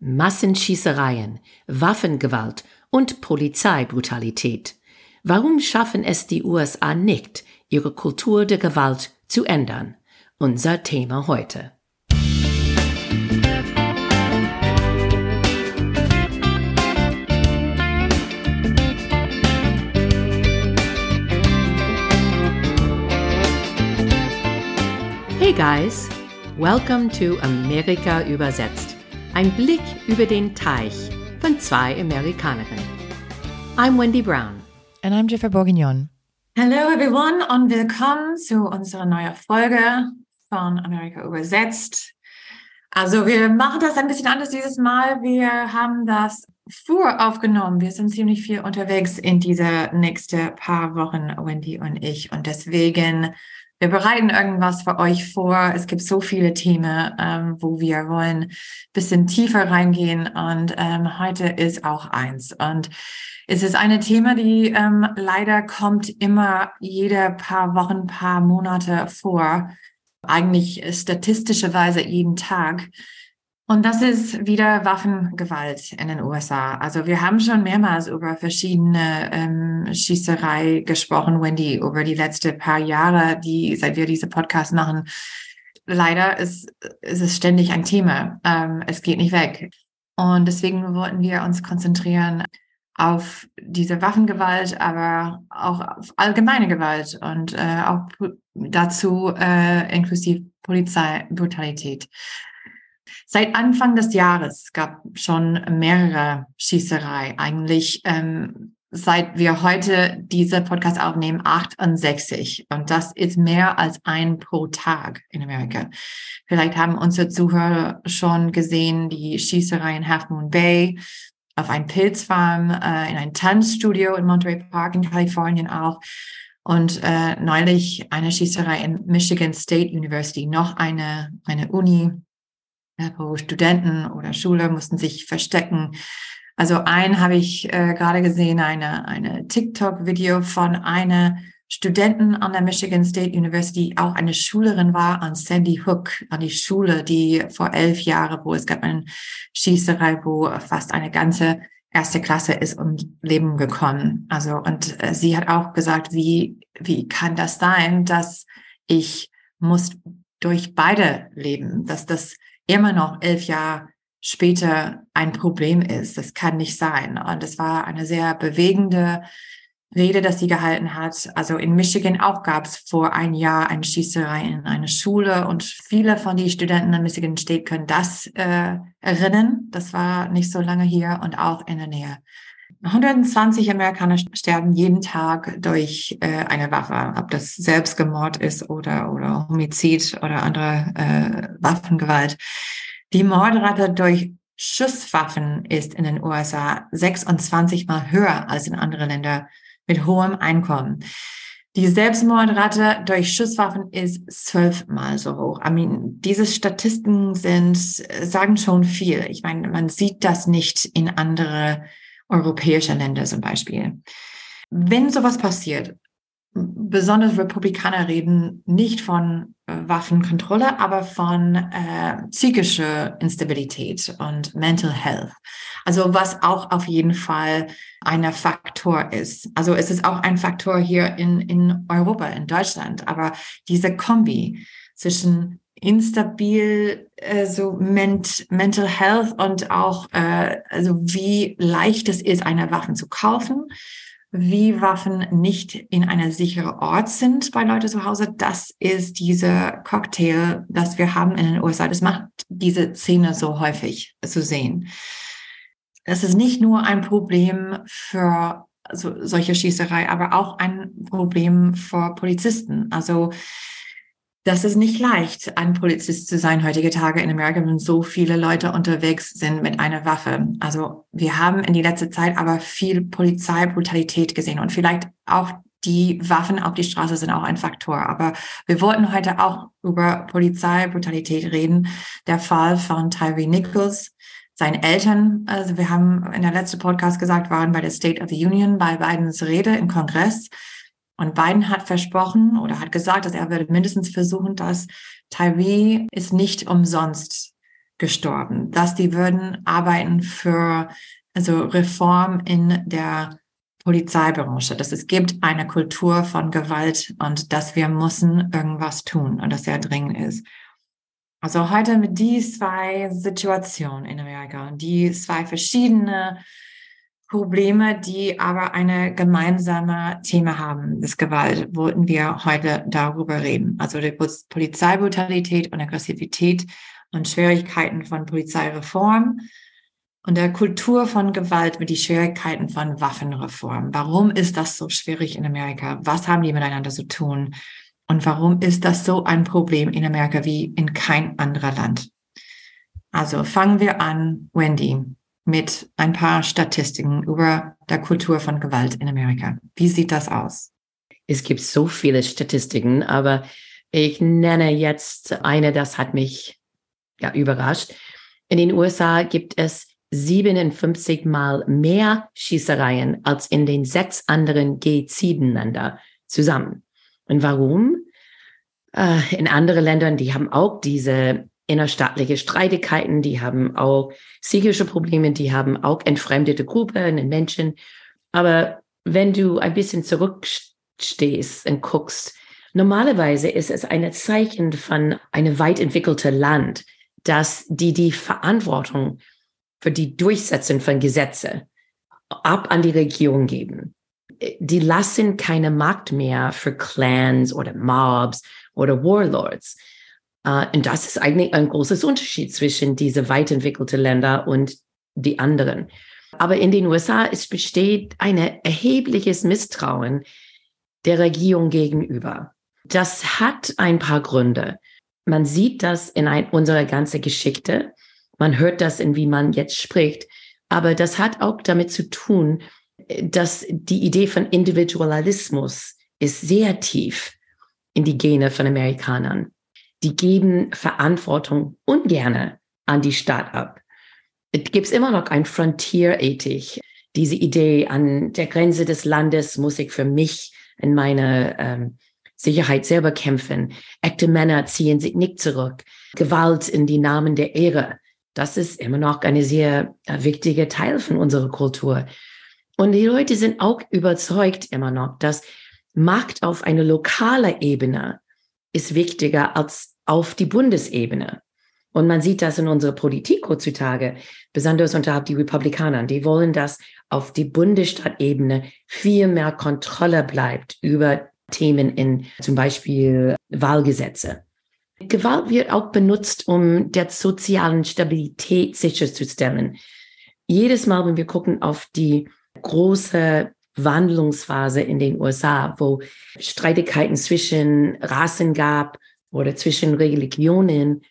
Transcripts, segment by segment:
Massenschießereien, Waffengewalt und Polizeibrutalität. Warum schaffen es die USA nicht, ihre Kultur der Gewalt zu ändern? Unser Thema heute. Hey guys, welcome to Amerika übersetzt. Ein Blick über den Teich von zwei Amerikanerinnen. I'm Wendy Brown. And I'm Jennifer Bourguignon. Hello everyone und willkommen zu unserer neuen Folge von Amerika übersetzt. Also wir machen das ein bisschen anders dieses Mal. Wir haben das voraufgenommen. Wir sind ziemlich viel unterwegs in diese nächsten paar Wochen, Wendy und ich. Und deswegen wir bereiten irgendwas für euch vor. Es gibt so viele Themen, ähm, wo wir wollen ein bisschen tiefer reingehen. Und ähm, heute ist auch eins. Und es ist eine Thema, die ähm, leider kommt immer jede paar Wochen, paar Monate vor. Eigentlich statistischerweise jeden Tag. Und das ist wieder Waffengewalt in den USA. Also wir haben schon mehrmals über verschiedene ähm, Schießerei gesprochen, Wendy, über die letzten paar Jahre, die seit wir diese Podcast machen. Leider ist, ist es ständig ein Thema. Ähm, es geht nicht weg. Und deswegen wollten wir uns konzentrieren auf diese Waffengewalt, aber auch auf allgemeine Gewalt und äh, auch dazu äh, inklusive Polizeibrutalität. Seit Anfang des Jahres gab schon mehrere Schießerei. Eigentlich ähm, seit wir heute diese Podcast aufnehmen, 68. Und das ist mehr als ein pro Tag in Amerika. Vielleicht haben unsere Zuhörer schon gesehen, die Schießerei in Half Moon Bay, auf ein Pilzfarm, äh, in ein Tanzstudio in Monterey Park in Kalifornien auch. Und äh, neulich eine Schießerei in Michigan State University, noch eine, eine Uni wo Studenten oder Schüler mussten sich verstecken. Also ein habe ich äh, gerade gesehen, eine, eine TikTok-Video von einer Studenten an der Michigan State University, auch eine Schülerin war an Sandy Hook, an die Schule, die vor elf Jahren, wo es gab eine Schießerei, wo fast eine ganze erste Klasse ist und Leben gekommen. Also, und äh, sie hat auch gesagt, wie, wie kann das sein, dass ich muss durch beide leben, dass das immer noch elf Jahre später ein Problem ist. Das kann nicht sein. Und es war eine sehr bewegende Rede, dass sie gehalten hat. Also in Michigan auch gab es vor ein Jahr eine Schießerei in einer Schule und viele von den Studenten in Michigan State können das äh, erinnern. Das war nicht so lange hier und auch in der Nähe. 120 Amerikaner sterben jeden Tag durch äh, eine Waffe, ob das Selbstgemord ist oder, oder Homizid oder andere äh, Waffengewalt. Die Mordrate durch Schusswaffen ist in den USA 26 mal höher als in anderen Ländern mit hohem Einkommen. Die Selbstmordrate durch Schusswaffen ist zwölfmal so hoch. I mean, diese Statistiken sind, sagen schon viel. Ich meine, man sieht das nicht in andere europäische Länder zum Beispiel. Wenn sowas passiert, besonders Republikaner reden nicht von äh, Waffenkontrolle, aber von äh, psychischer Instabilität und Mental Health. Also was auch auf jeden Fall ein Faktor ist. Also es ist auch ein Faktor hier in, in Europa, in Deutschland. Aber diese Kombi zwischen instabil, äh, so ment Mental Health und auch, äh, also wie leicht es ist, eine Waffe zu kaufen, wie Waffen nicht in einer sicheren Ort sind bei Leuten zu Hause. Das ist dieser Cocktail, das wir haben in den USA. Das macht diese Szene so häufig zu sehen. Das ist nicht nur ein Problem für so, solche Schießerei, aber auch ein Problem für Polizisten. Also das ist nicht leicht, ein Polizist zu sein heutige Tage in Amerika, wenn so viele Leute unterwegs sind mit einer Waffe. Also wir haben in die letzte Zeit aber viel Polizeibrutalität gesehen und vielleicht auch die Waffen auf die Straße sind auch ein Faktor. Aber wir wollten heute auch über Polizeibrutalität reden. Der Fall von Tyree Nichols, seinen Eltern, also wir haben in der letzten Podcast gesagt, waren bei der State of the Union bei Bidens Rede im Kongress. Und Biden hat versprochen oder hat gesagt, dass er würde mindestens versuchen, dass Tyree ist nicht umsonst gestorben, dass die würden arbeiten für also Reform in der Polizeibranche, dass es gibt eine Kultur von Gewalt und dass wir müssen irgendwas tun und dass sehr dringend ist. Also heute mit die zwei Situationen in Amerika, die zwei verschiedene Probleme, die aber eine gemeinsame Thema haben, das Gewalt, wollten wir heute darüber reden. Also die Polizeibrutalität und Aggressivität und Schwierigkeiten von Polizeireform und der Kultur von Gewalt mit die Schwierigkeiten von Waffenreform. Warum ist das so schwierig in Amerika? Was haben die miteinander zu tun? Und warum ist das so ein Problem in Amerika wie in kein anderer Land? Also fangen wir an, Wendy, mit ein paar Statistiken über der Kultur von Gewalt in Amerika. Wie sieht das aus? Es gibt so viele Statistiken, aber ich nenne jetzt eine, das hat mich ja überrascht. In den USA gibt es 57 mal mehr Schießereien als in den sechs anderen G7-Länder zusammen. Und warum? Äh, in anderen Ländern, die haben auch diese innerstaatliche Streitigkeiten, die haben auch psychische Probleme, die haben auch entfremdete Gruppen Menschen. Aber wenn du ein bisschen zurückstehst und guckst, normalerweise ist es ein Zeichen von einem weit entwickelten Land, dass die die Verantwortung für die Durchsetzung von Gesetze ab an die Regierung geben. Die lassen keine Macht mehr für Clans oder Mobs oder Warlords. Uh, und das ist eigentlich ein großes Unterschied zwischen diese weit entwickelten Länder und die anderen. Aber in den USA es besteht ein erhebliches Misstrauen der Regierung gegenüber. Das hat ein paar Gründe. Man sieht das in ein, unserer ganzen Geschichte. Man hört das in wie man jetzt spricht. Aber das hat auch damit zu tun, dass die Idee von Individualismus ist sehr tief in die Gene von Amerikanern. Die geben Verantwortung ungerne an die Stadt ab. Es gibt immer noch ein Frontier-Ethik. Diese Idee an der Grenze des Landes muss ich für mich in meine ähm, Sicherheit selber kämpfen. Echte Männer ziehen sich nicht zurück. Gewalt in die Namen der Ehre. Das ist immer noch eine sehr äh, wichtige Teil von unserer Kultur. Und die Leute sind auch überzeugt immer noch, dass Macht auf einer lokalen Ebene ist wichtiger als auf die Bundesebene. Und man sieht das in unserer Politik heutzutage, besonders unterhalb die Republikaner. Die wollen, dass auf die Bundesstaatebene viel mehr Kontrolle bleibt über Themen in zum Beispiel Wahlgesetze. Gewalt wird auch benutzt, um der sozialen Stabilität sicherzustellen. Jedes Mal, wenn wir gucken auf die große Wandlungsphase in den USA, wo Streitigkeiten zwischen Rassen gab oder zwischen Religionen,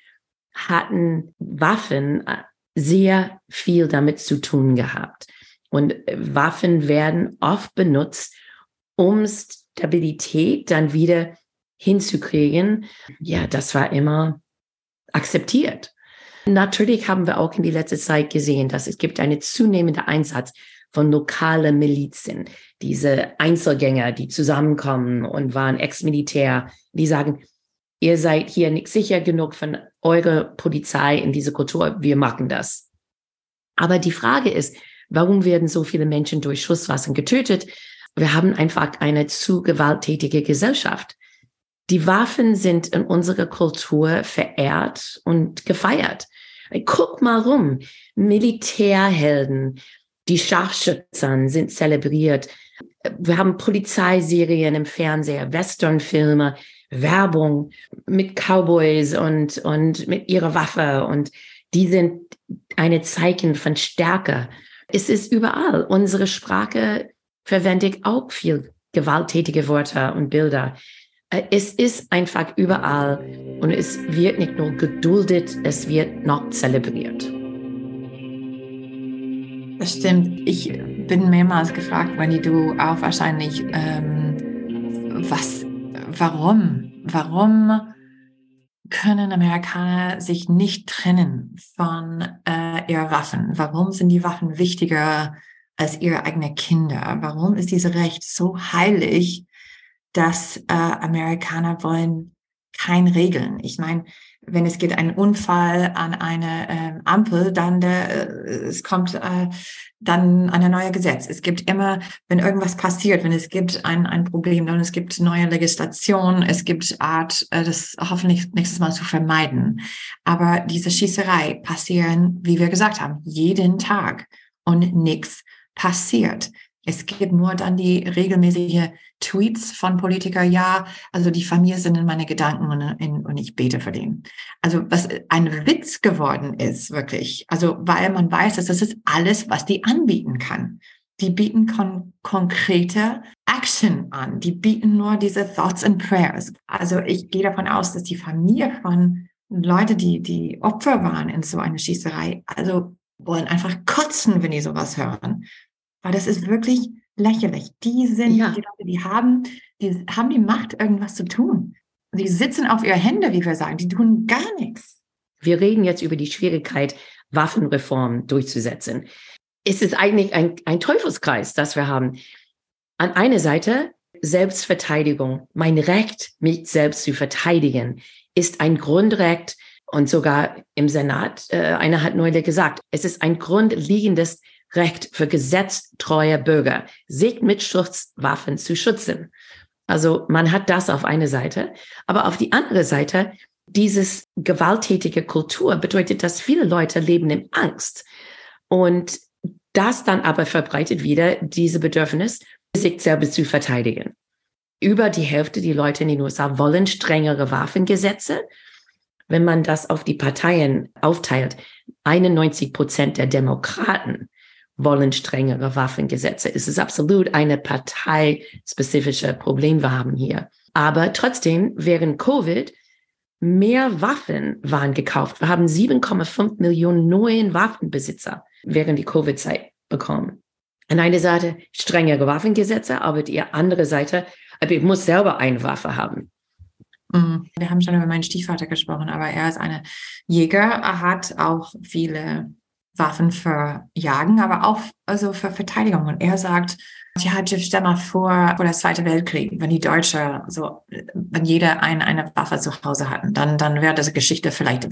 hatten Waffen sehr viel damit zu tun gehabt. Und Waffen werden oft benutzt, um Stabilität dann wieder hinzukriegen, ja, das war immer akzeptiert. Natürlich haben wir auch in die letzte Zeit gesehen, dass es gibt einen zunehmenden Einsatz von lokalen Milizen, diese Einzelgänger, die zusammenkommen und waren Ex-Militär, die sagen, ihr seid hier nicht sicher genug von eurer Polizei in dieser Kultur, wir machen das. Aber die Frage ist, warum werden so viele Menschen durch Schusswaffen getötet? Wir haben einfach eine zu gewalttätige Gesellschaft. Die Waffen sind in unserer Kultur verehrt und gefeiert. Guck mal rum. Militärhelden, die Scharfschützen sind zelebriert. Wir haben Polizeiserien im Fernseher, Westernfilme, Werbung mit Cowboys und, und mit ihrer Waffe und die sind eine Zeichen von Stärke. Es ist überall. Unsere Sprache verwendet auch viel gewalttätige Wörter und Bilder. Es ist einfach überall und es wird nicht nur geduldet, es wird noch zelebriert. Das stimmt. Ich bin mehrmals gefragt, Wendy, du auch wahrscheinlich, ähm, was, warum, warum können Amerikaner sich nicht trennen von äh, ihren Waffen? Warum sind die Waffen wichtiger als ihre eigenen Kinder? Warum ist dieses Recht so heilig, dass äh, Amerikaner wollen keine Regeln. Ich meine, wenn es geht ein Unfall an eine äh, Ampel, dann äh, es kommt äh, dann ein neues Gesetz. Es gibt immer, wenn irgendwas passiert, wenn es gibt ein, ein Problem, dann es gibt neue Legislation, es gibt Art, äh, das hoffentlich nächstes Mal zu vermeiden. Aber diese Schießerei passieren, wie wir gesagt haben, jeden Tag und nichts passiert. Es gibt nur dann die regelmäßige Tweets von Politikern, ja, also die Familie sind in meine Gedanken und, in, und ich bete für den. Also was ein Witz geworden ist, wirklich. Also weil man weiß, dass das ist alles, was die anbieten kann. Die bieten kon konkrete Action an. Die bieten nur diese Thoughts and Prayers. Also ich gehe davon aus, dass die Familie von Leute, die, die Opfer waren in so einer Schießerei, also wollen einfach kotzen, wenn die sowas hören. Weil das ist wirklich lächerlich. Die sind ja. die Leute, die haben, die haben die Macht, irgendwas zu tun. Die sitzen auf ihre Hände, wie wir sagen. Die tun gar nichts. Wir reden jetzt über die Schwierigkeit, Waffenreform durchzusetzen. Es ist eigentlich ein, ein Teufelskreis, das wir haben. An einer Seite Selbstverteidigung, mein Recht, mich selbst zu verteidigen, ist ein Grundrecht und sogar im Senat, äh, einer hat neulich gesagt, es ist ein grundlegendes Recht für gesetztreue Bürger, sich mit Schutzwaffen zu schützen. Also man hat das auf eine Seite, aber auf die andere Seite, dieses gewalttätige Kultur bedeutet, dass viele Leute leben in Angst und das dann aber verbreitet wieder diese Bedürfnis, sich selbst zu verteidigen. Über die Hälfte der Leute in den USA wollen strengere Waffengesetze. Wenn man das auf die Parteien aufteilt, 91 Prozent der Demokraten wollen strengere Waffengesetze. Es ist absolut eine parteispezifische Problem wir haben hier. Aber trotzdem, während Covid mehr Waffen waren gekauft. Wir haben 7,5 Millionen neuen Waffenbesitzer während die Covid-Zeit bekommen. An einer Seite strengere Waffengesetze, aber die andere Seite, aber ich muss selber eine Waffe haben. Mhm. Wir haben schon über meinen Stiefvater gesprochen, aber er ist eine Jäger. Er hat auch viele Waffen für Jagen, aber auch also für Verteidigung. Und er sagt, ja, stell mal vor, vor der Zweite Weltkrieg, wenn die Deutsche so, wenn jeder ein, eine Waffe zu Hause hatten, dann, dann wäre diese Geschichte vielleicht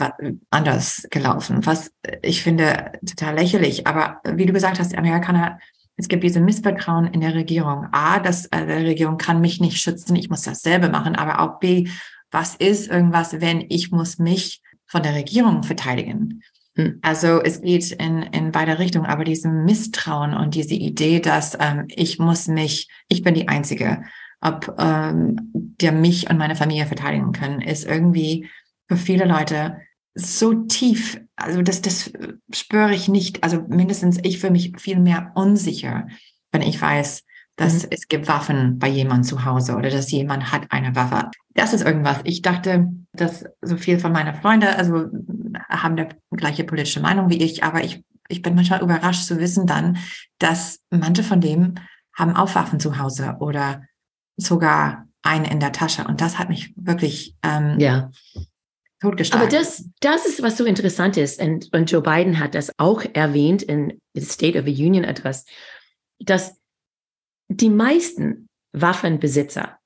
anders gelaufen. Was ich finde total lächerlich. Aber wie du gesagt hast, die Amerikaner, es gibt diese Missvertrauen in der Regierung. A, dass äh, die Regierung kann mich nicht schützen, ich muss dasselbe machen. Aber auch B, was ist irgendwas, wenn ich muss mich von der Regierung verteidigen? Hm. Also es geht in, in beide Richtungen, aber diesem Misstrauen und diese Idee, dass ähm, ich muss mich, ich bin die Einzige, ob ähm, der mich und meine Familie verteidigen können, ist irgendwie für viele Leute so tief. Also das, das spüre ich nicht. Also mindestens ich für mich viel mehr unsicher, wenn ich weiß, dass mhm. es gibt Waffen bei jemand zu Hause oder dass jemand hat eine Waffe. Das ist irgendwas. Ich dachte, dass so viel von meiner Freunde, also haben der gleiche politische Meinung wie ich, aber ich, ich bin manchmal überrascht zu wissen dann, dass manche von dem haben auch Waffen zu Hause oder sogar eine in der Tasche. Und das hat mich wirklich ähm, ja. totgeschlagen. Aber das, das ist, was so interessant ist. Und, und Joe Biden hat das auch erwähnt in State of the Union Address, dass die meisten Waffenbesitzer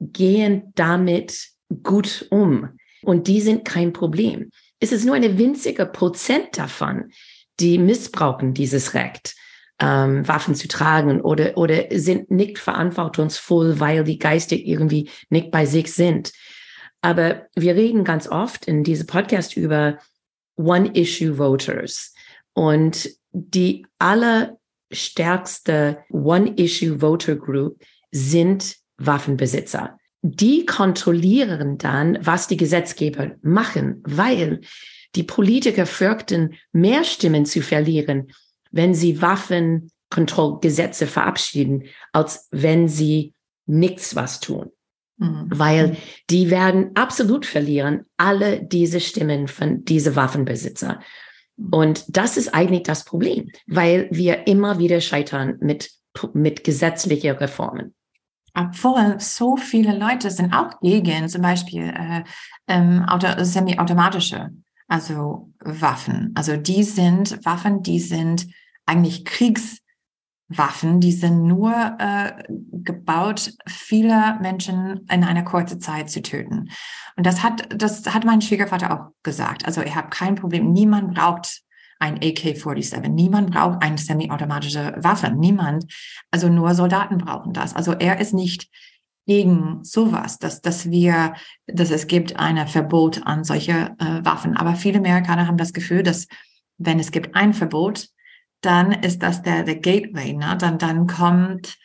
gehen damit gut um und die sind kein Problem. Es ist nur eine winzige Prozent davon, die missbrauchen dieses Recht, ähm, Waffen zu tragen oder, oder sind nicht verantwortungsvoll, weil die geistig irgendwie nicht bei sich sind. Aber wir reden ganz oft in diesem Podcast über One-Issue-Voters und die allerstärkste One-Issue-Voter-Group sind Waffenbesitzer die kontrollieren dann, was die Gesetzgeber machen, weil die Politiker fürchten, mehr Stimmen zu verlieren, wenn sie Waffenkontrollgesetze verabschieden, als wenn sie nichts was tun. Mhm. Weil die werden absolut verlieren, alle diese Stimmen von diese Waffenbesitzer. Und das ist eigentlich das Problem, weil wir immer wieder scheitern mit, mit gesetzlichen Reformen. Obwohl so viele Leute sind auch gegen zum Beispiel äh, ähm, auto, semi-automatische, also Waffen. Also die sind Waffen, die sind eigentlich Kriegs Waffen, die sind nur äh, gebaut, viele Menschen in einer kurzen Zeit zu töten. Und das hat, das hat mein Schwiegervater auch gesagt. Also er hat kein Problem. Niemand braucht ein AK-47. Niemand braucht eine semi-automatische Waffe. Niemand. Also nur Soldaten brauchen das. Also er ist nicht gegen sowas, dass, dass wir, dass es gibt ein Verbot an solche äh, Waffen. Aber viele Amerikaner haben das Gefühl, dass wenn es gibt ein Verbot, dann ist das der, der Gateway, ne? Dann, dann kommt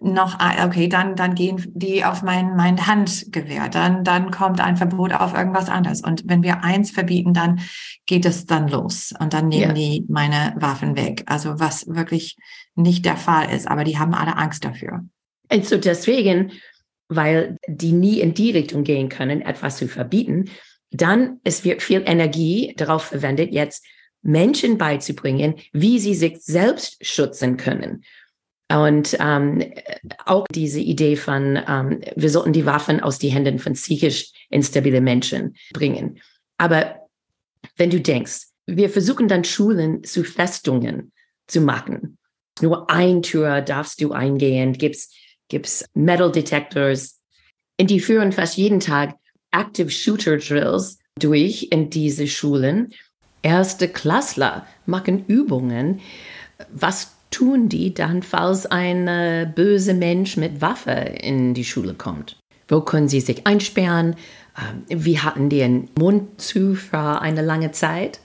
noch, okay, dann, dann gehen die auf mein, mein Handgewehr, dann, dann kommt ein Verbot auf irgendwas anderes. Und wenn wir eins verbieten, dann geht es dann los und dann nehmen ja. die meine Waffen weg. Also was wirklich nicht der Fall ist, aber die haben alle Angst dafür. Und so deswegen, weil die nie in die Richtung gehen können, etwas zu verbieten, dann es wird viel Energie darauf verwendet, jetzt Menschen beizubringen, wie sie sich selbst schützen können. Und ähm, auch diese Idee von, ähm, wir sollten die Waffen aus den Händen von psychisch instabilen Menschen bringen. Aber wenn du denkst, wir versuchen dann Schulen zu Festungen zu machen. Nur ein Tür darfst du eingehen, gibt's, gibt's Metal Detectors. Und die führen fast jeden Tag Active Shooter Drills durch in diese Schulen erste Klassler machen Übungen. Was tun die dann, falls ein äh, böser Mensch mit Waffe in die Schule kommt? Wo können sie sich einsperren? Ähm, wie hatten die den Mund zu für eine lange Zeit?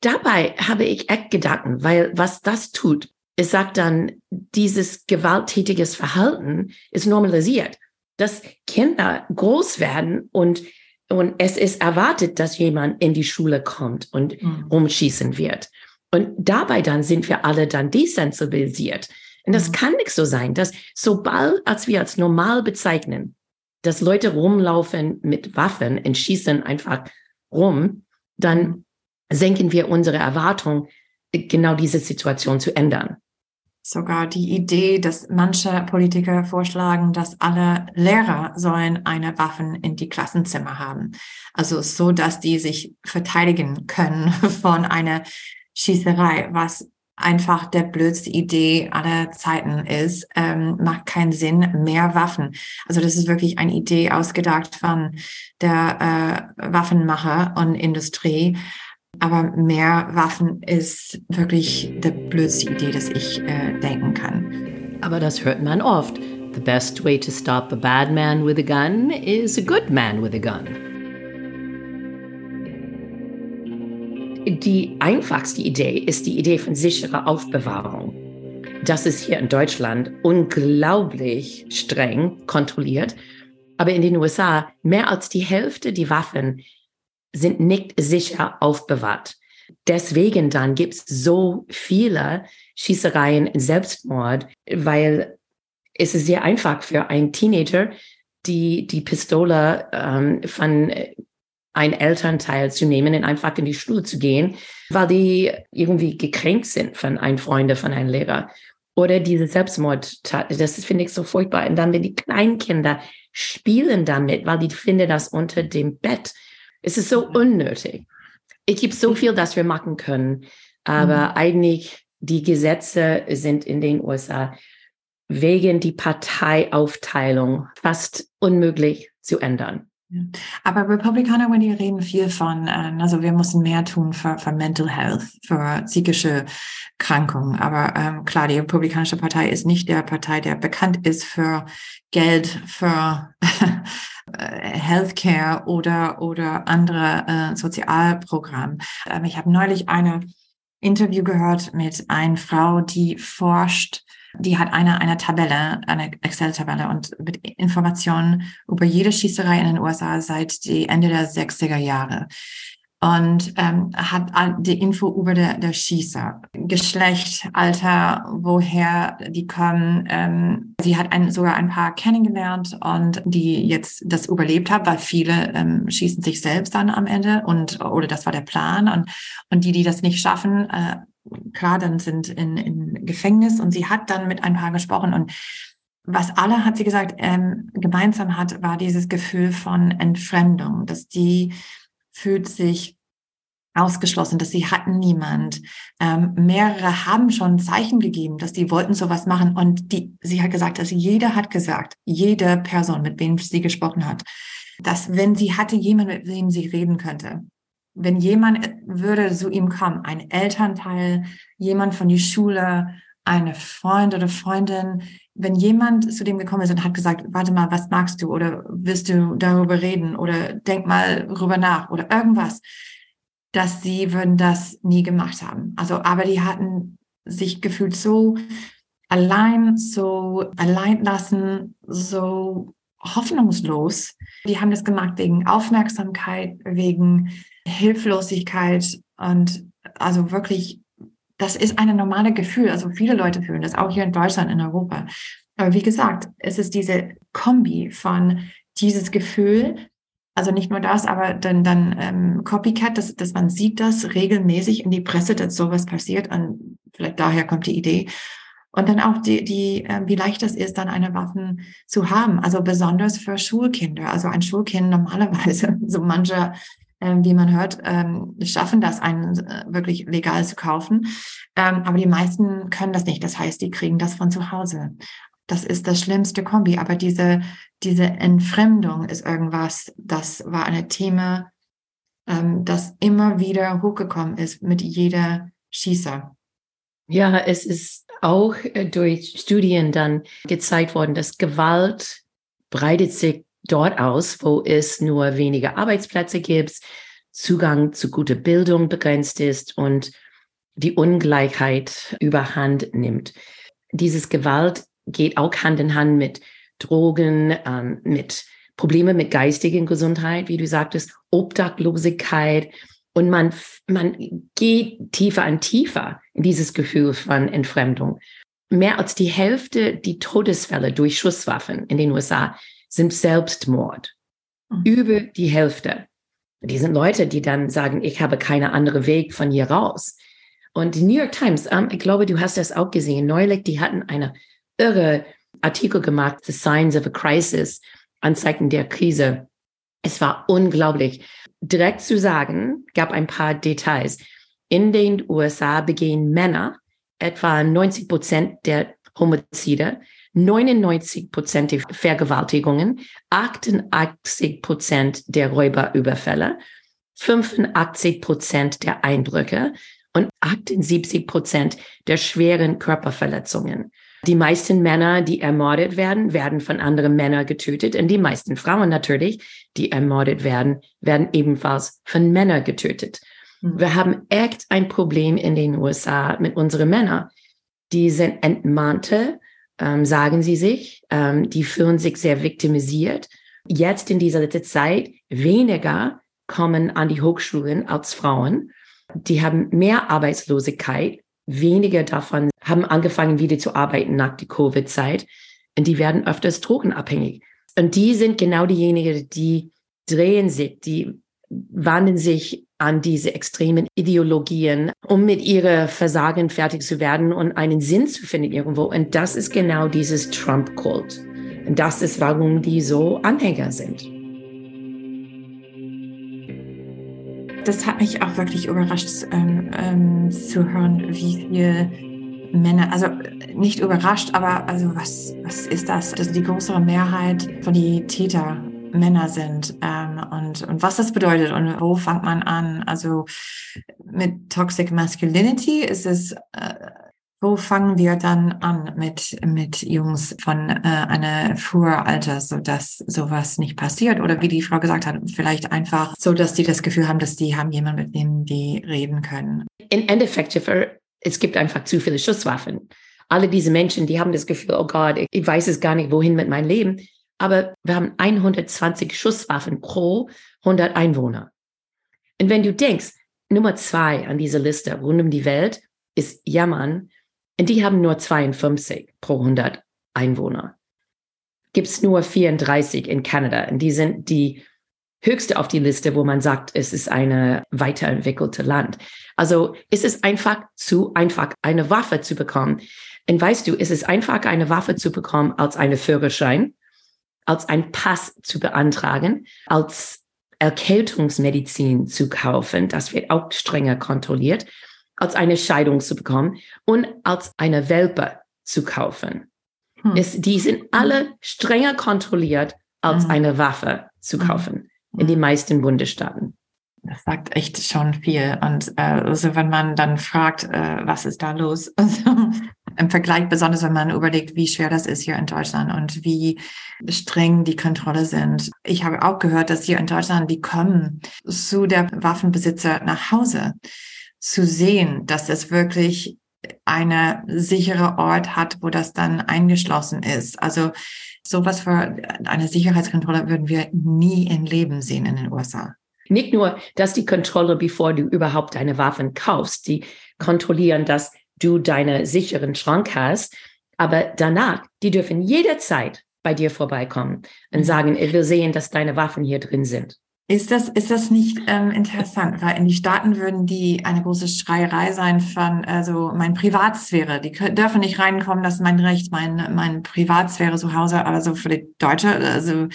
Dabei habe ich echt Gedanken, weil was das tut, es sagt dann, dieses gewalttätiges Verhalten ist normalisiert, dass Kinder groß werden und und es ist erwartet, dass jemand in die Schule kommt und mhm. umschießen wird. Und dabei dann sind wir alle dann desensibilisiert. Und das mhm. kann nicht so sein, dass sobald als wir als normal bezeichnen, dass Leute rumlaufen mit Waffen und schießen einfach rum, dann mhm. senken wir unsere Erwartung, genau diese Situation zu ändern sogar die Idee, dass manche Politiker vorschlagen, dass alle Lehrer sollen eine Waffen in die Klassenzimmer haben. Also so, dass die sich verteidigen können von einer Schießerei, was einfach der blödste Idee aller Zeiten ist, ähm, macht keinen Sinn, mehr Waffen. Also das ist wirklich eine Idee ausgedacht von der äh, Waffenmacher und Industrie. Aber mehr Waffen ist wirklich die blödste Idee, dass ich äh, denken kann. Aber das hört man oft. The best way to stop a bad man with a gun is a good man with a gun. Die einfachste Idee ist die Idee von sicherer Aufbewahrung. Das ist hier in Deutschland unglaublich streng kontrolliert. Aber in den USA mehr als die Hälfte der Waffen sind nicht sicher aufbewahrt. Deswegen dann gibt es so viele Schießereien, Selbstmord, weil es ist sehr einfach für einen Teenager, die, die Pistole ähm, von ein Elternteil zu nehmen und einfach in die Schule zu gehen, weil die irgendwie gekränkt sind von einem Freund, von einem Lehrer. Oder diese Selbstmord, das finde ich so furchtbar. Und dann, wenn die Kleinkinder spielen damit, weil die finden das unter dem Bett. Es ist so unnötig. Es gibt so viel, das wir machen können, aber mhm. eigentlich die Gesetze sind in den USA wegen die Parteiaufteilung fast unmöglich zu ändern. Aber Republikaner, wenn die reden viel von, ähm, also wir müssen mehr tun für, für Mental Health, für psychische Krankungen. Aber ähm, klar, die Republikanische Partei ist nicht der Partei, der bekannt ist für Geld, für Healthcare oder, oder andere äh, Sozialprogramme. Ähm, ich habe neulich eine Interview gehört mit einer Frau, die forscht die hat eine, eine Tabelle, eine Excel-Tabelle und mit Informationen über jede Schießerei in den USA seit die Ende der 60er Jahre und ähm, hat die Info über der, der Schießer, Geschlecht, Alter, woher die kommen. Ähm, sie hat ein, sogar ein paar kennengelernt und die jetzt das überlebt haben, weil viele ähm, schießen sich selbst dann am Ende und oder das war der Plan. Und und die, die das nicht schaffen, äh, klar, dann sind in, in Gefängnis. Und sie hat dann mit ein paar gesprochen. Und was alle, hat sie gesagt, ähm, gemeinsam hat, war dieses Gefühl von Entfremdung, dass die fühlt sich ausgeschlossen, dass sie hatten niemand. Ähm, mehrere haben schon Zeichen gegeben, dass die wollten sowas machen. Und die, sie hat gesagt, dass jeder hat gesagt, jede Person, mit wem sie gesprochen hat, dass wenn sie hatte jemand, mit dem sie reden könnte, wenn jemand würde zu ihm kommen, ein Elternteil, jemand von der Schule, eine Freund oder Freundin, wenn jemand zu dem gekommen ist und hat gesagt, warte mal, was magst du oder willst du darüber reden oder denk mal darüber nach oder irgendwas, dass sie würden das nie gemacht haben. Also, aber die hatten sich gefühlt so allein, so allein lassen, so hoffnungslos. Die haben das gemacht wegen Aufmerksamkeit, wegen Hilflosigkeit und also wirklich, das ist ein normales Gefühl. Also viele Leute fühlen das, auch hier in Deutschland, in Europa. Aber wie gesagt, es ist diese Kombi von dieses Gefühl, also nicht nur das, aber dann, dann ähm, Copycat, dass, dass man sieht das regelmäßig in die Presse, dass sowas passiert. Und vielleicht daher kommt die Idee. Und dann auch die, die äh, wie leicht es ist, dann eine Waffe zu haben. Also besonders für Schulkinder. Also ein Schulkind normalerweise, so manche, äh, wie man hört, ähm, schaffen das, einen äh, wirklich legal zu kaufen. Ähm, aber die meisten können das nicht. Das heißt, die kriegen das von zu Hause. Das ist das schlimmste Kombi. Aber diese, diese Entfremdung ist irgendwas, das war ein Thema, ähm, das immer wieder hochgekommen ist mit jeder Schießer. Ja, es ist auch äh, durch Studien dann gezeigt worden, dass Gewalt breitet sich dort aus, wo es nur wenige Arbeitsplätze gibt, Zugang zu guter Bildung begrenzt ist und die Ungleichheit überhand nimmt. Dieses Gewalt geht auch Hand in Hand mit Drogen, ähm, mit Probleme mit geistigen Gesundheit, wie du sagtest, Obdachlosigkeit. Und man, man geht tiefer und tiefer in dieses Gefühl von Entfremdung. Mehr als die Hälfte die Todesfälle durch Schusswaffen in den USA sind Selbstmord. Mhm. Über die Hälfte. Die sind Leute, die dann sagen, ich habe keine andere Weg von hier raus. Und die New York Times, ähm, ich glaube, du hast das auch gesehen, neulich, die hatten eine irre Artikel gemacht, The Signs of a Crisis, Anzeichen der Krise. Es war unglaublich. Direkt zu sagen, gab ein paar Details. In den USA begehen Männer etwa 90 Prozent der Homizide, 99 Prozent der Vergewaltigungen, 88 Prozent der Räuberüberfälle, 85 Prozent der Einbrüche und 78 Prozent der schweren Körperverletzungen. Die meisten Männer, die ermordet werden, werden von anderen Männern getötet. Und die meisten Frauen natürlich, die ermordet werden, werden ebenfalls von Männern getötet. Mhm. Wir haben echt ein Problem in den USA mit unseren Männern. Die sind entmahnte, ähm, sagen sie sich. Ähm, die fühlen sich sehr viktimisiert. Jetzt in dieser Zeit weniger kommen an die Hochschulen als Frauen. Die haben mehr Arbeitslosigkeit Wenige davon haben angefangen, wieder zu arbeiten nach der Covid-Zeit. Und die werden öfters drogenabhängig. Und die sind genau diejenigen, die drehen sich, die wandeln sich an diese extremen Ideologien, um mit ihrer Versagen fertig zu werden und einen Sinn zu finden irgendwo. Und das ist genau dieses Trump-Kult. Und das ist, warum die so Anhänger sind. das hat mich auch wirklich überrascht ähm, ähm, zu hören, wie viele Männer, also nicht überrascht, aber also was, was ist das? Dass die größere Mehrheit von die Täter Männer sind ähm, und, und was das bedeutet und wo fängt man an? Also mit Toxic Masculinity ist es äh, wo fangen wir dann an mit, mit Jungs von äh, einer früher Alter, so dass sowas nicht passiert? Oder wie die Frau gesagt hat, vielleicht einfach so, dass die das Gefühl haben, dass die haben jemanden, mit dem die reden können. In Endeffekt, es gibt einfach zu viele Schusswaffen. Alle diese Menschen, die haben das Gefühl, oh Gott, ich weiß es gar nicht, wohin mit meinem Leben. Aber wir haben 120 Schusswaffen pro 100 Einwohner. Und wenn du denkst, Nummer zwei an dieser Liste rund um die Welt ist Jammern und die haben nur 52 pro 100 Einwohner. Gibt es nur 34 in Kanada. Und die sind die höchste auf die Liste, wo man sagt, es ist eine weiterentwickelte Land. Also ist es einfach zu einfach, eine Waffe zu bekommen. Und weißt du, ist es einfach, eine Waffe zu bekommen, als eine Führerschein, als ein Pass zu beantragen, als Erkältungsmedizin zu kaufen. Das wird auch strenger kontrolliert, als eine Scheidung zu bekommen und als eine Welpe zu kaufen. Hm. Es, die sind alle strenger kontrolliert, als hm. eine Waffe zu hm. kaufen in den meisten Bundesstaaten. Das sagt echt schon viel. Und äh, also wenn man dann fragt, äh, was ist da los? Also, Im Vergleich, besonders wenn man überlegt, wie schwer das ist hier in Deutschland und wie streng die Kontrolle sind. Ich habe auch gehört, dass hier in Deutschland, die kommen zu der Waffenbesitzer nach Hause, zu sehen, dass es wirklich eine sichere Ort hat, wo das dann eingeschlossen ist. Also sowas für eine Sicherheitskontrolle würden wir nie im Leben sehen in den USA. Nicht nur, dass die Kontrolle, bevor du überhaupt deine Waffen kaufst, die kontrollieren, dass du deinen sicheren Schrank hast, aber danach, die dürfen jederzeit bei dir vorbeikommen und mhm. sagen, will sehen, dass deine Waffen hier drin sind. Ist das, ist das nicht ähm, interessant? Weil in die Staaten würden die eine große Schreierei sein von, also mein Privatsphäre. Die dürfen nicht reinkommen, das ist mein Recht, mein, mein Privatsphäre zu Hause. Aber so für die Deutsche, also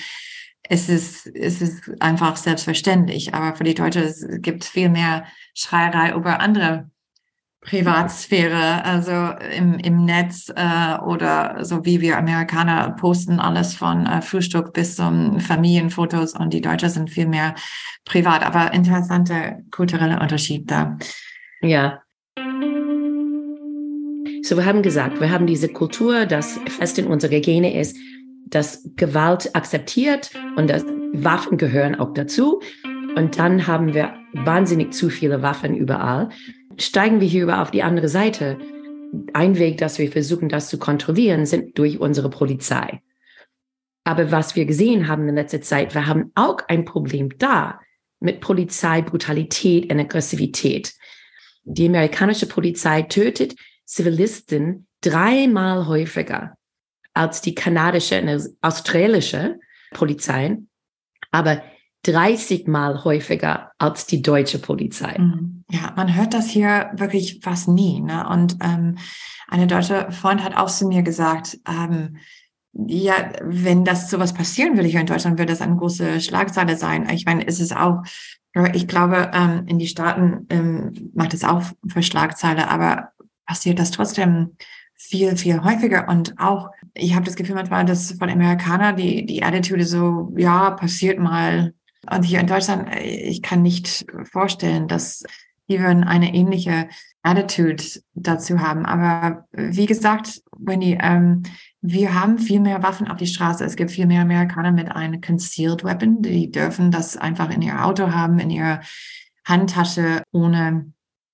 es ist, es ist einfach selbstverständlich. Aber für die Deutsche es gibt viel mehr Schreierei über andere Privatsphäre, also im, im Netz äh, oder so wie wir Amerikaner posten alles von äh, Frühstück bis zum Familienfotos und die Deutschen sind viel mehr privat, aber interessanter kultureller Unterschied da. Ja. So, wir haben gesagt, wir haben diese Kultur, das fest in unserer Gene ist, dass Gewalt akzeptiert und dass Waffen gehören auch dazu. Und dann haben wir wahnsinnig zu viele Waffen überall. Steigen wir hier über auf die andere Seite. Ein Weg, dass wir versuchen, das zu kontrollieren, sind durch unsere Polizei. Aber was wir gesehen haben in letzter Zeit, wir haben auch ein Problem da mit Polizeibrutalität und Aggressivität. Die amerikanische Polizei tötet Zivilisten dreimal häufiger als die kanadische und australische Polizei, aber 30 Mal häufiger als die deutsche Polizei. Mhm. Ja, man hört das hier wirklich fast nie. Ne? Und ähm, eine deutsche Freund hat auch zu mir gesagt, ähm, ja, wenn das sowas passieren würde hier in Deutschland, würde das eine große Schlagzeile sein. Ich meine, es ist auch, ich glaube, ähm, in die Staaten ähm, macht es auch für Schlagzeile, aber passiert das trotzdem viel, viel häufiger. Und auch, ich habe das Gefühl manchmal, dass von Amerikanern die, die Attitude so, ja, passiert mal. Und hier in Deutschland, ich kann nicht vorstellen, dass die würden eine ähnliche Attitude dazu haben. Aber wie gesagt, Wendy, ähm, wir haben viel mehr Waffen auf die Straße. Es gibt viel mehr Amerikaner mit einem Concealed Weapon. Die dürfen das einfach in ihr Auto haben, in ihrer Handtasche, ohne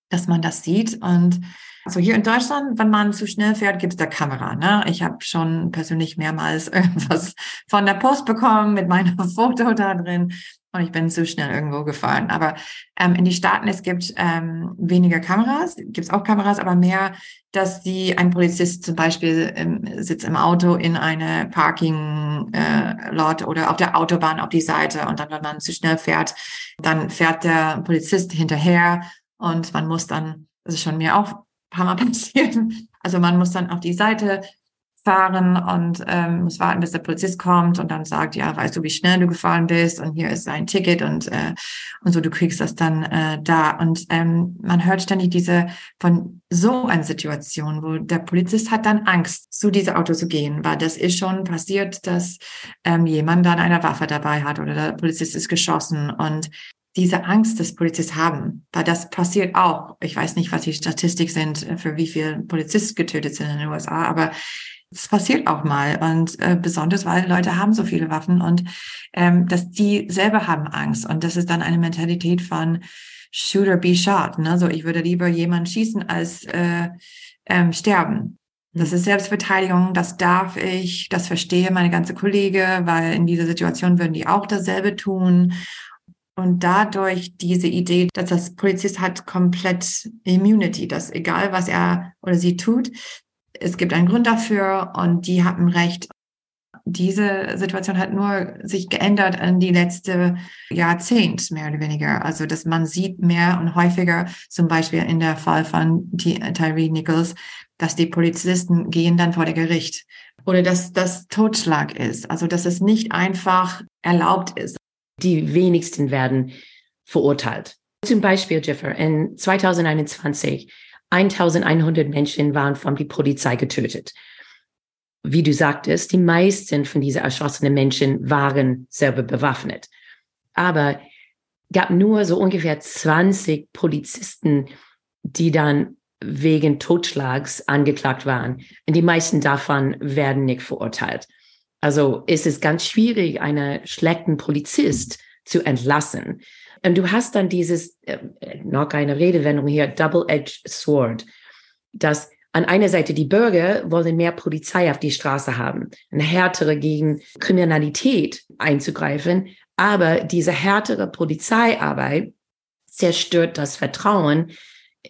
dass man das sieht. Und also hier in Deutschland, wenn man zu schnell fährt, gibt es da Kamera. Ne? Ich habe schon persönlich mehrmals irgendwas von der Post bekommen mit meinem Foto da drin und ich bin zu schnell irgendwo gefahren. Aber ähm, in die Staaten, es gibt ähm, weniger Kameras, gibt es auch Kameras, aber mehr, dass die ein Polizist zum Beispiel ähm, sitzt im Auto in eine Parking-Lot äh, oder auf der Autobahn auf die Seite und dann, wenn man zu schnell fährt, dann fährt der Polizist hinterher und man muss dann, das ist schon mir auch paar Mal passiert. Also man muss dann auf die Seite fahren und ähm, muss warten, bis der Polizist kommt und dann sagt, ja, weißt du, wie schnell du gefahren bist und hier ist dein Ticket und äh, und so, du kriegst das dann äh, da. Und ähm, man hört ständig diese von so einer Situation, wo der Polizist hat dann Angst, zu diesem Auto zu gehen, weil das ist schon passiert, dass ähm, jemand dann eine Waffe dabei hat oder der Polizist ist geschossen und diese Angst des Polizisten haben, weil das passiert auch. Ich weiß nicht, was die Statistik sind, für wie viele Polizisten getötet sind in den USA, aber es passiert auch mal und äh, besonders, weil Leute haben so viele Waffen und ähm, dass die selber haben Angst und das ist dann eine Mentalität von Shooter be shot. Ne? So, ich würde lieber jemanden schießen als äh, ähm, sterben. Das ist Selbstverteidigung, das darf ich, das verstehe meine ganze Kollege, weil in dieser Situation würden die auch dasselbe tun. Und dadurch diese Idee, dass das Polizist hat komplett Immunity, dass egal was er oder sie tut, es gibt einen Grund dafür und die haben Recht. Diese Situation hat nur sich geändert in die letzte Jahrzehnt, mehr oder weniger. Also, dass man sieht mehr und häufiger, zum Beispiel in der Fall von Tyree Nichols, dass die Polizisten gehen dann vor der Gericht oder dass das Totschlag ist. Also, dass es nicht einfach erlaubt ist die wenigsten werden verurteilt. Zum Beispiel, Jiffer, in 2021 1100 Menschen waren von der Polizei getötet. Wie du sagtest, die meisten von diesen erschossenen Menschen waren selber bewaffnet. Aber gab nur so ungefähr 20 Polizisten, die dann wegen Totschlags angeklagt waren. Und die meisten davon werden nicht verurteilt. Also ist es ganz schwierig, einen schlechten Polizist zu entlassen. Und du hast dann dieses, äh, noch eine Redewendung hier, Double-Edged Sword, dass an einer Seite die Bürger wollen mehr Polizei auf die Straße haben, eine härtere gegen Kriminalität einzugreifen, aber diese härtere Polizeiarbeit zerstört das Vertrauen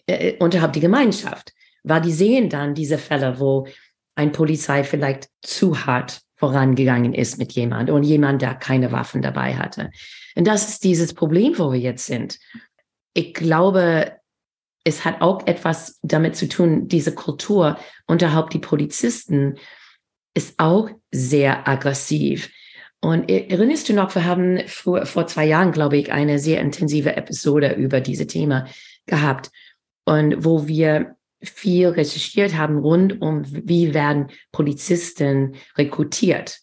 äh, unterhalb die Gemeinschaft, weil die sehen dann diese Fälle, wo ein Polizei vielleicht zu hart vorangegangen ist mit jemand und jemand, der keine Waffen dabei hatte. Und das ist dieses Problem, wo wir jetzt sind. Ich glaube, es hat auch etwas damit zu tun, diese Kultur unterhalb die Polizisten ist auch sehr aggressiv. Und erinnerst du noch, wir haben vor, vor zwei Jahren, glaube ich, eine sehr intensive Episode über diese Thema gehabt und wo wir viel recherchiert haben rund um, wie werden Polizisten rekrutiert.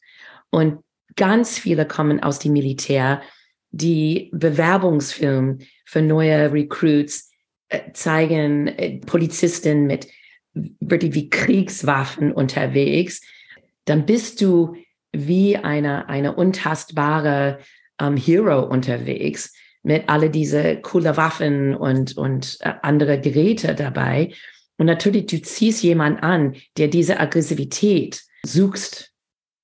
Und ganz viele kommen aus dem Militär, die Bewerbungsfilme für neue Recruits äh, zeigen äh, Polizisten mit wirklich wie Kriegswaffen unterwegs. Dann bist du wie eine, eine untastbare ähm, Hero unterwegs mit alle diese coole Waffen und, und äh, andere Geräte dabei. Und natürlich, du ziehst jemanden an, der diese Aggressivität suchst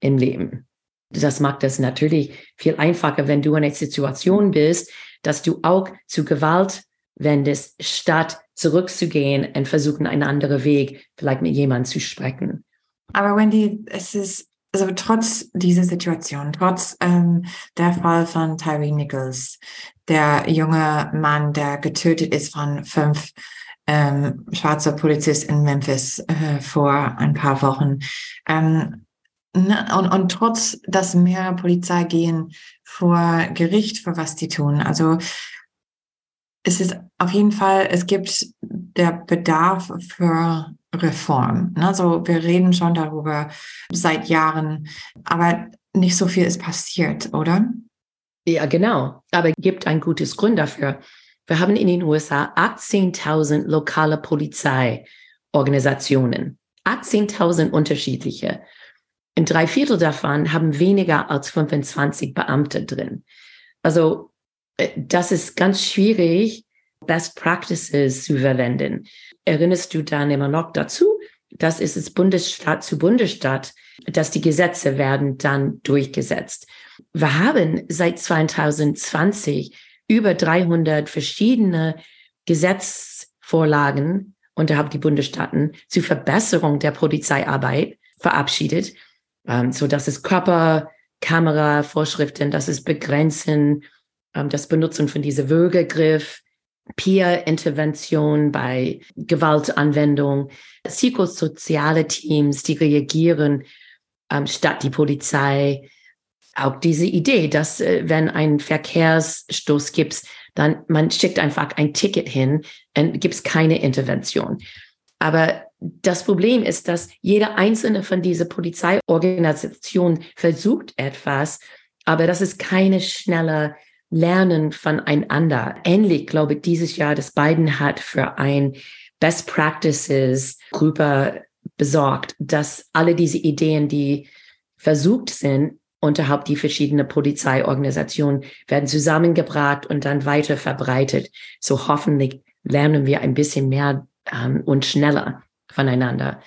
im Leben. Das macht es natürlich viel einfacher, wenn du in einer Situation bist, dass du auch zu Gewalt wendest, statt zurückzugehen und versuchen, einen anderen Weg vielleicht mit jemandem zu sprechen. Aber Wendy, es ist also trotz dieser Situation, trotz ähm, der Fall von Tyree Nichols, der junge Mann, der getötet ist von fünf ähm, schwarzer Polizisten in Memphis äh, vor ein paar Wochen. Ähm, ne, und, und trotz, dass mehr Polizei gehen vor Gericht für was die tun. Also es ist auf jeden Fall, es gibt der Bedarf für Reform. Also wir reden schon darüber seit Jahren, aber nicht so viel ist passiert, oder? Ja, genau. Aber gibt ein gutes Grund dafür. Wir haben in den USA 18.000 lokale Polizeiorganisationen, 18.000 unterschiedliche. Und drei Viertel davon haben weniger als 25 Beamte drin. Also äh, das ist ganz schwierig, Best Practices zu verwenden. Erinnerst du dann immer noch dazu? Das ist es Bundesstaat zu Bundesstaat, dass die Gesetze werden dann durchgesetzt. Wir haben seit 2020 über 300 verschiedene Gesetzvorlagen unterhalb die Bundesstaaten zur Verbesserung der Polizeiarbeit verabschiedet, ähm, so dass es Körperkamera-Vorschriften, dass es Begrenzen, ähm, das Benutzen von dieser Würgegriff, Peer-Intervention bei Gewaltanwendung, psychosoziale Teams, die reagieren ähm, statt die Polizei. Auch diese Idee, dass äh, wenn ein Verkehrsstoß gibt, dann man schickt einfach ein Ticket hin und gibt es keine Intervention. Aber das Problem ist, dass jede einzelne von dieser Polizeiorganisation versucht etwas, aber das ist keine schnelle Lernen voneinander. Ähnlich, glaube ich, dieses Jahr, das Biden hat für ein Best Practices Gruppe besorgt, dass alle diese Ideen, die versucht sind, unterhalb die verschiedenen Polizeiorganisationen werden zusammengebracht und dann weiter verbreitet. So hoffentlich lernen wir ein bisschen mehr ähm, und schneller voneinander.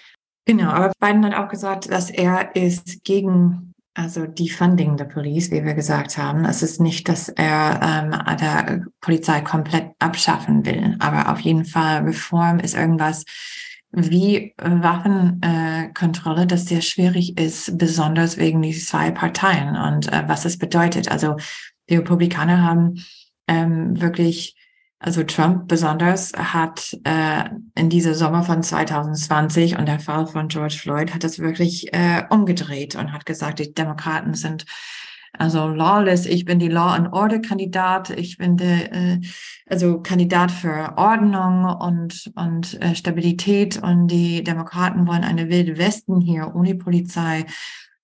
Genau, aber Biden hat auch gesagt, dass er ist gegen also die Funding der Police, wie wir gesagt haben. Es ist nicht, dass er ähm, der Polizei komplett abschaffen will, aber auf jeden Fall Reform ist irgendwas wie Waffenkontrolle, äh, das sehr schwierig ist, besonders wegen die zwei Parteien und äh, was es bedeutet. Also die Republikaner haben ähm, wirklich also Trump besonders hat äh, in dieser Sommer von 2020 und der Fall von George Floyd hat das wirklich äh, umgedreht und hat gesagt, die Demokraten sind Also lawless, ich bin die Law and Order Kandidat, ich bin der, äh, also Kandidat für Ordnung und, und äh, Stabilität und die Demokraten wollen eine wilde Westen hier ohne Polizei.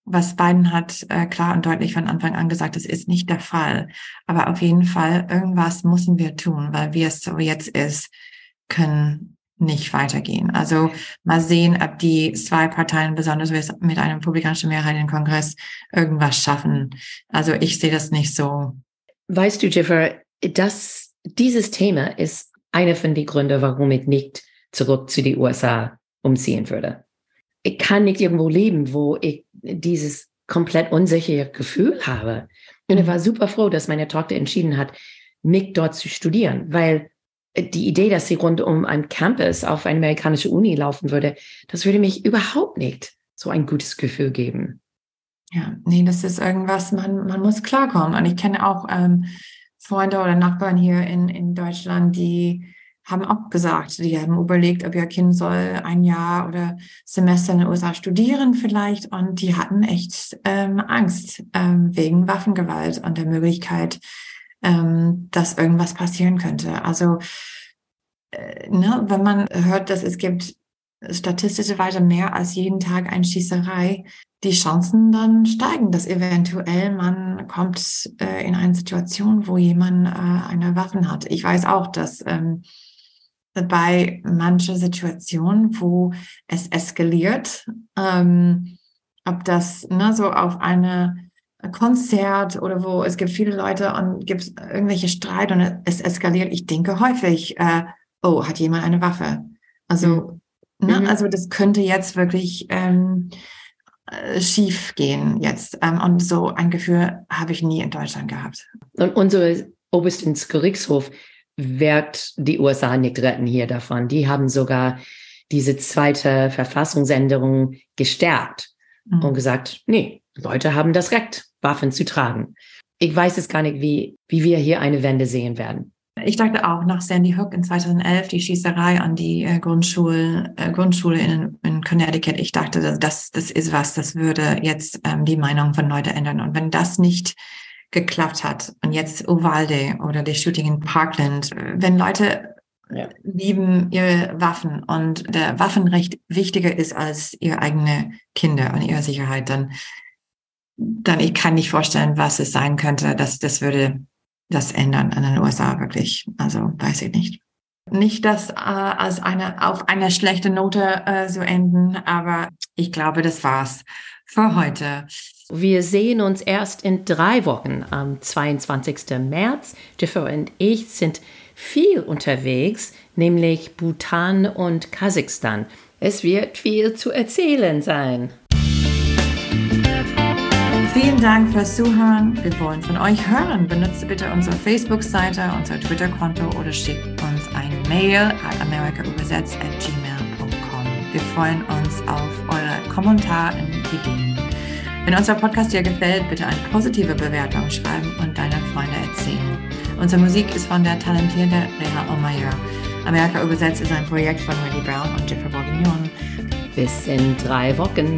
Was Biden hat äh, klar und deutlich von Anfang an gesagt, das ist nicht der Fall. Aber auf jeden Fall, irgendwas müssen wir tun, weil wie es so jetzt ist, können nicht weitergehen. Also mal sehen, ob die zwei Parteien, besonders mit einer republikanischen Mehrheit im Kongress, irgendwas schaffen. Also ich sehe das nicht so. Weißt du, Jiffer, dass dieses Thema ist einer von den Gründen, warum ich nicht zurück zu den USA umziehen würde. Ich kann nicht irgendwo leben, wo ich dieses komplett unsichere Gefühl habe. Und ich war super froh, dass meine Tochter entschieden hat, nicht dort zu studieren, weil die Idee, dass sie rund um ein Campus auf eine amerikanische Uni laufen würde, das würde mich überhaupt nicht so ein gutes Gefühl geben. Ja, nee, das ist irgendwas, man, man muss klarkommen. Und ich kenne auch ähm, Freunde oder Nachbarn hier in, in Deutschland, die haben auch gesagt, die haben überlegt, ob ihr Kind soll ein Jahr oder Semester in den USA studieren vielleicht. Und die hatten echt ähm, Angst ähm, wegen Waffengewalt und der Möglichkeit, ähm, dass irgendwas passieren könnte. Also, äh, ne, wenn man hört, dass es gibt statistischerweise mehr als jeden Tag eine Schießerei, die Chancen dann steigen, dass eventuell man kommt äh, in eine Situation, wo jemand äh, eine Waffe hat. Ich weiß auch, dass ähm, bei manchen Situationen, wo es eskaliert, ähm, ob das ne, so auf eine Konzert oder wo es gibt viele Leute und gibt irgendwelche Streit und es eskaliert. Ich denke häufig, äh, oh, hat jemand eine Waffe? Also, mhm. ne, mhm. also das könnte jetzt wirklich ähm, äh, schief gehen jetzt. Ähm, und so ein Gefühl habe ich nie in Deutschland gehabt. Und unsere Oberstens Gerichtshof wird die USA nicht retten hier davon. Die haben sogar diese zweite Verfassungsänderung gestärkt mhm. und gesagt, nee, Leute haben das Recht, Waffen zu tragen. Ich weiß es gar nicht, wie, wie wir hier eine Wende sehen werden. Ich dachte auch nach Sandy Hook in 2011, die Schießerei an die äh, Grundschule, äh, Grundschule in, in Connecticut. Ich dachte, das, das ist was, das würde jetzt ähm, die Meinung von Leuten ändern. Und wenn das nicht geklappt hat und jetzt Uvalde oder die Shooting in Parkland, wenn Leute ja. lieben ihre Waffen und der Waffenrecht wichtiger ist als ihre eigene Kinder und ihre Sicherheit, dann dann ich kann nicht vorstellen, was es sein könnte, dass das würde das ändern in den USA wirklich. Also weiß ich nicht. Nicht das äh, als eine auf einer schlechten Note äh, so enden, aber ich glaube, das war's für heute. Wir sehen uns erst in drei Wochen am 22. März. Jiffer und ich sind viel unterwegs, nämlich Bhutan und Kasachstan. Es wird viel zu erzählen sein. Dank fürs Zuhören. Wir wollen von euch hören. Benutze bitte unsere Facebook-Seite, unser Twitter-Konto oder schickt uns ein Mail at americaübersetzt@gmail.com. Wir freuen uns auf eure Kommentare und Ideen. Wenn unser Podcast dir gefällt, bitte eine positive Bewertung schreiben und deine Freunde erzählen. Unsere Musik ist von der talentierten Reha Omayer. Amerika übersetzt ist ein Projekt von Wendy Brown und Jeffrey Bourguignon. Bis in drei Wochen.